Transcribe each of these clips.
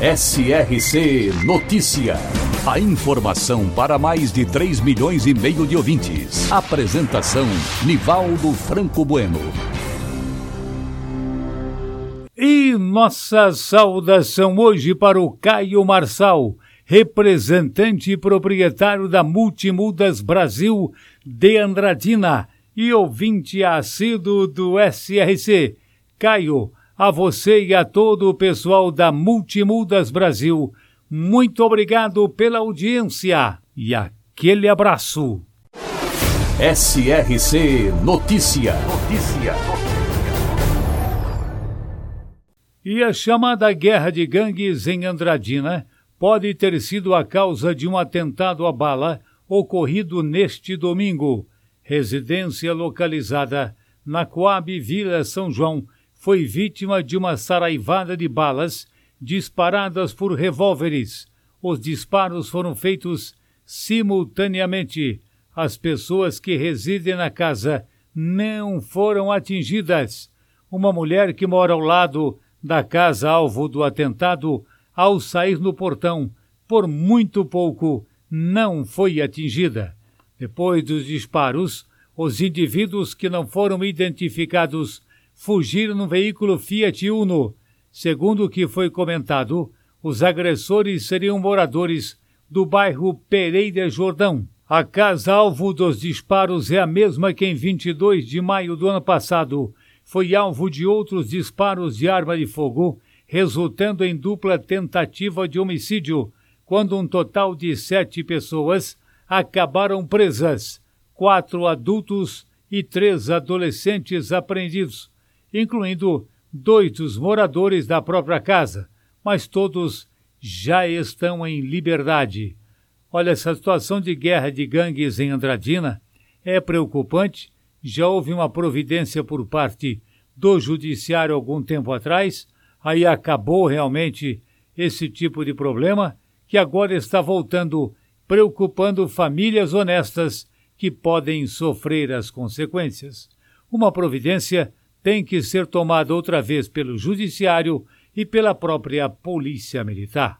SRC Notícia. A informação para mais de 3 milhões e meio de ouvintes. Apresentação Nivaldo Franco Bueno. E nossa saudação hoje para o Caio Marçal, representante e proprietário da Multimudas Brasil de Andradina e ouvinte assíduo do SRC. Caio, a você e a todo o pessoal da Multimudas Brasil, muito obrigado pela audiência e aquele abraço. SRC Notícia. Notícia. E a chamada guerra de gangues em Andradina pode ter sido a causa de um atentado à bala ocorrido neste domingo residência localizada na Coab Vila São João, foi vítima de uma saraivada de balas disparadas por revólveres. Os disparos foram feitos simultaneamente. As pessoas que residem na casa não foram atingidas. Uma mulher que mora ao lado da casa alvo do atentado, ao sair no portão, por muito pouco, não foi atingida. Depois dos disparos, os indivíduos que não foram identificados fugiram no veículo Fiat Uno. Segundo o que foi comentado, os agressores seriam moradores do bairro Pereira Jordão. A casa alvo dos disparos é a mesma que em 22 de maio do ano passado foi alvo de outros disparos de arma de fogo, resultando em dupla tentativa de homicídio, quando um total de sete pessoas acabaram presas, quatro adultos e três adolescentes apreendidos, incluindo dois dos moradores da própria casa, mas todos já estão em liberdade. Olha, essa situação de guerra de gangues em Andradina é preocupante. Já houve uma providência por parte do judiciário algum tempo atrás, aí acabou realmente esse tipo de problema que agora está voltando preocupando famílias honestas que podem sofrer as consequências. Uma providência tem que ser tomada outra vez pelo Judiciário e pela própria Polícia Militar.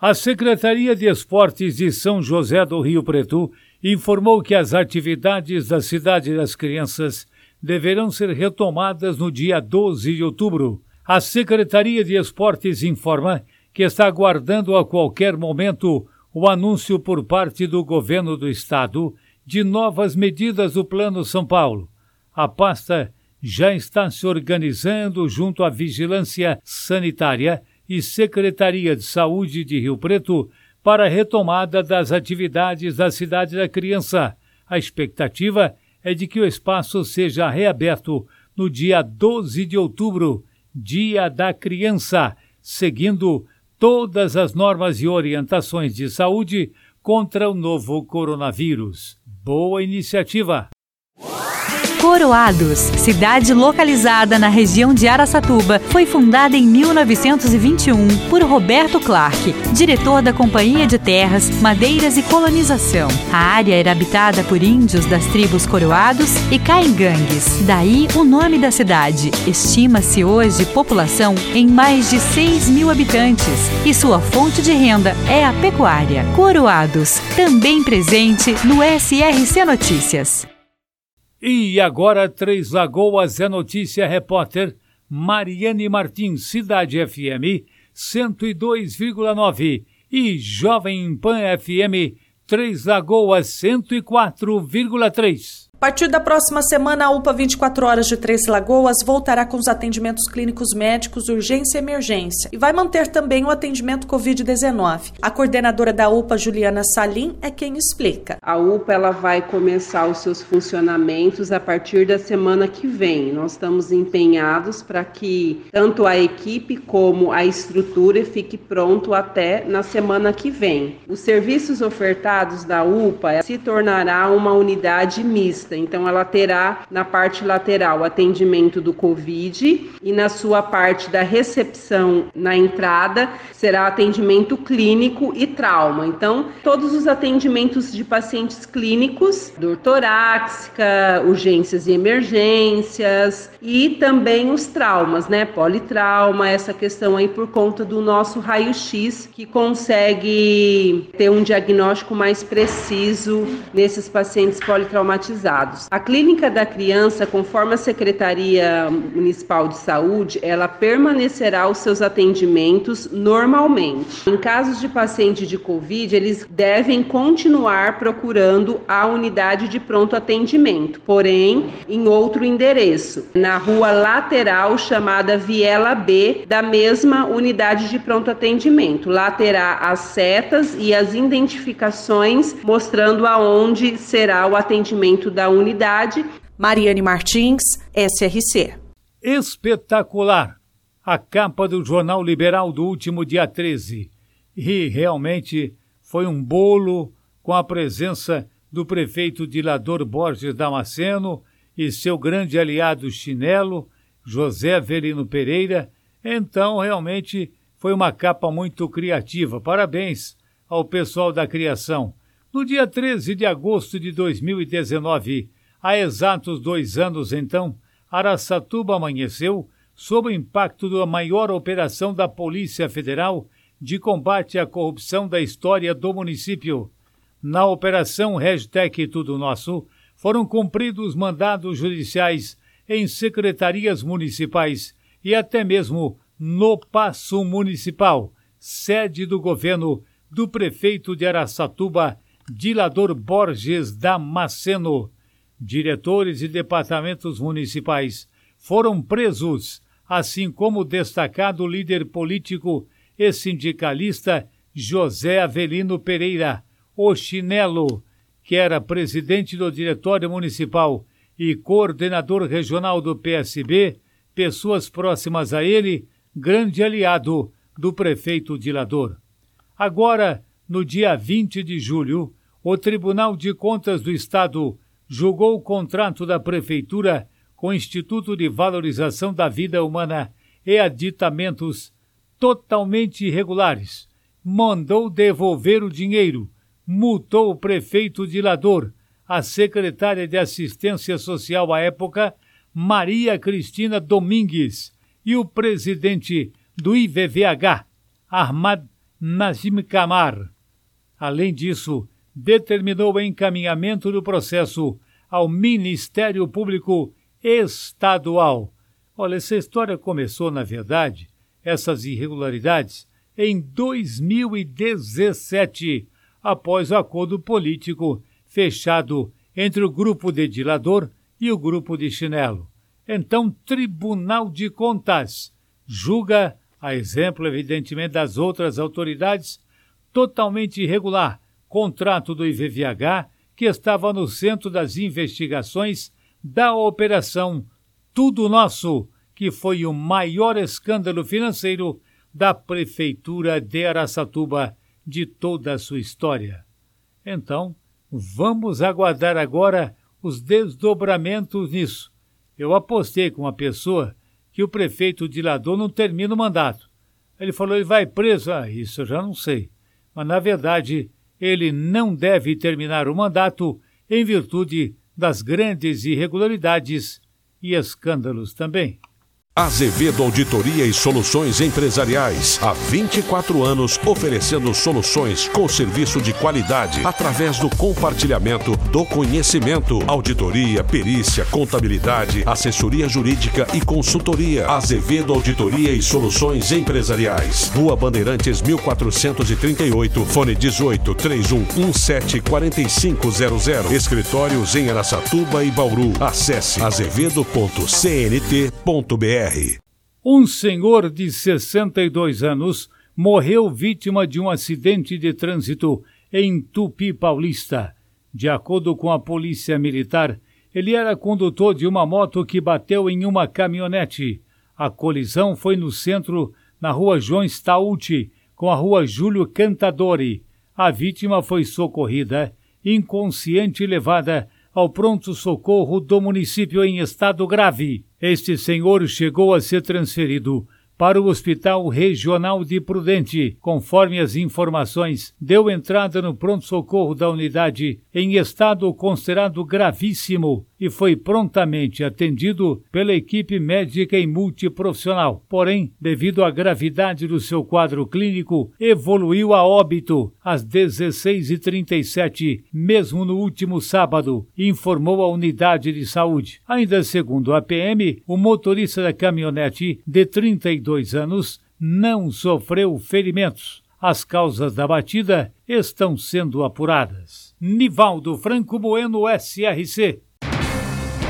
A Secretaria de Esportes de São José do Rio Preto informou que as atividades da Cidade das Crianças deverão ser retomadas no dia 12 de outubro. A Secretaria de Esportes informa que está aguardando a qualquer momento o anúncio por parte do governo do estado de novas medidas do Plano São Paulo. A pasta já está se organizando junto à Vigilância Sanitária e Secretaria de Saúde de Rio Preto para a retomada das atividades da Cidade da Criança. A expectativa é de que o espaço seja reaberto no dia 12 de outubro, Dia da Criança, seguindo todas as normas e orientações de saúde contra o novo coronavírus. Boa iniciativa! Coroados, cidade localizada na região de Araçatuba, foi fundada em 1921 por Roberto Clark, diretor da Companhia de Terras, Madeiras e Colonização. A área era habitada por índios das tribos Coroados e Caingangues, daí o nome da cidade. Estima-se hoje população em mais de 6 mil habitantes e sua fonte de renda é a pecuária. Coroados, também presente no SRC Notícias. E agora, Três Lagoas é notícia repórter Mariane Martins, Cidade FM 102,9 e Jovem Pan FM Três Lagoas 104,3. A partir da próxima semana, a UPA 24 Horas de Três Lagoas voltará com os atendimentos clínicos médicos, urgência e emergência e vai manter também o atendimento Covid-19. A coordenadora da UPA, Juliana Salim, é quem explica. A UPA ela vai começar os seus funcionamentos a partir da semana que vem. Nós estamos empenhados para que tanto a equipe como a estrutura fique pronto até na semana que vem. Os serviços ofertados da UPA se tornará uma unidade mista então, ela terá na parte lateral atendimento do Covid e na sua parte da recepção na entrada será atendimento clínico e trauma. Então, todos os atendimentos de pacientes clínicos, dor torácica, urgências e emergências e também os traumas, né? Politrauma, essa questão aí por conta do nosso raio-x que consegue ter um diagnóstico mais preciso nesses pacientes politraumatizados. A Clínica da Criança, conforme a Secretaria Municipal de Saúde, ela permanecerá os seus atendimentos normalmente. Em casos de paciente de Covid, eles devem continuar procurando a unidade de pronto atendimento, porém em outro endereço, na rua lateral chamada Viela B da mesma unidade de pronto atendimento. Lá terá as setas e as identificações mostrando aonde será o atendimento da unidade. Mariane Martins, SRC. Espetacular! A capa do Jornal Liberal do último dia 13. E realmente foi um bolo com a presença do prefeito Dilador Borges Damasceno e seu grande aliado Chinelo, José Avelino Pereira. Então, realmente foi uma capa muito criativa. Parabéns ao pessoal da criação. No dia 13 de agosto de 2019, há exatos dois anos então, Araçatuba amanheceu sob o impacto da maior operação da Polícia Federal de combate à corrupção da história do município. Na operação Hashtag Tudo Nosso, foram cumpridos mandados judiciais em secretarias municipais e até mesmo no Paço Municipal, sede do governo do prefeito de Araçatuba, Dilador Borges Damasceno. Diretores e departamentos municipais foram presos, assim como o destacado líder político e sindicalista José Avelino Pereira, o Chinelo, que era presidente do Diretório Municipal e coordenador regional do PSB, pessoas próximas a ele, grande aliado do prefeito Dilador. Agora, no dia 20 de julho, o Tribunal de Contas do Estado julgou o contrato da Prefeitura com o Instituto de Valorização da Vida Humana e aditamentos totalmente irregulares. Mandou devolver o dinheiro, multou o prefeito Dilador, a secretária de Assistência Social à época, Maria Cristina Domingues, e o presidente do IVVH, Ahmad Nazim Kamar. Além disso, determinou o encaminhamento do processo ao Ministério Público Estadual. Olha, essa história começou, na verdade, essas irregularidades, em 2017, após o acordo político fechado entre o grupo de Dilador e o grupo de Chinelo. Então, Tribunal de Contas julga, a exemplo, evidentemente, das outras autoridades, totalmente irregular contrato do IVVH, que estava no centro das investigações da operação Tudo Nosso, que foi o maior escândalo financeiro da Prefeitura de Araçatuba de toda a sua história. Então, vamos aguardar agora os desdobramentos nisso. Eu apostei com uma pessoa que o prefeito Dilador não termina o mandato. Ele falou, ele vai preso. Ah, isso eu já não sei. Mas, na verdade, ele não deve terminar o mandato em virtude das grandes irregularidades e escândalos também. Azevedo Auditoria e Soluções Empresariais. Há 24 anos oferecendo soluções com serviço de qualidade através do compartilhamento do conhecimento. Auditoria, perícia, contabilidade, assessoria jurídica e consultoria. Azevedo Auditoria e Soluções Empresariais. Rua Bandeirantes 1438, fone 18 3117 4500. Escritórios em Aracatuba e Bauru. Acesse azevedo.cnt.br. Um senhor de 62 anos morreu vítima de um acidente de trânsito em Tupi Paulista. De acordo com a polícia militar, ele era condutor de uma moto que bateu em uma caminhonete. A colisão foi no centro, na rua João Stauti, com a rua Júlio Cantadori. A vítima foi socorrida, inconsciente e levada ao pronto-socorro do município em estado grave. Este senhor chegou a ser transferido para o Hospital Regional de Prudente. Conforme as informações, deu entrada no pronto-socorro da unidade em estado considerado gravíssimo e foi prontamente atendido pela equipe médica e multiprofissional. Porém, devido à gravidade do seu quadro clínico, evoluiu a óbito às 16h37, mesmo no último sábado, informou a unidade de saúde. Ainda segundo a PM, o motorista da caminhonete, de 32 anos, não sofreu ferimentos. As causas da batida estão sendo apuradas. Nivaldo Franco Bueno, SRC.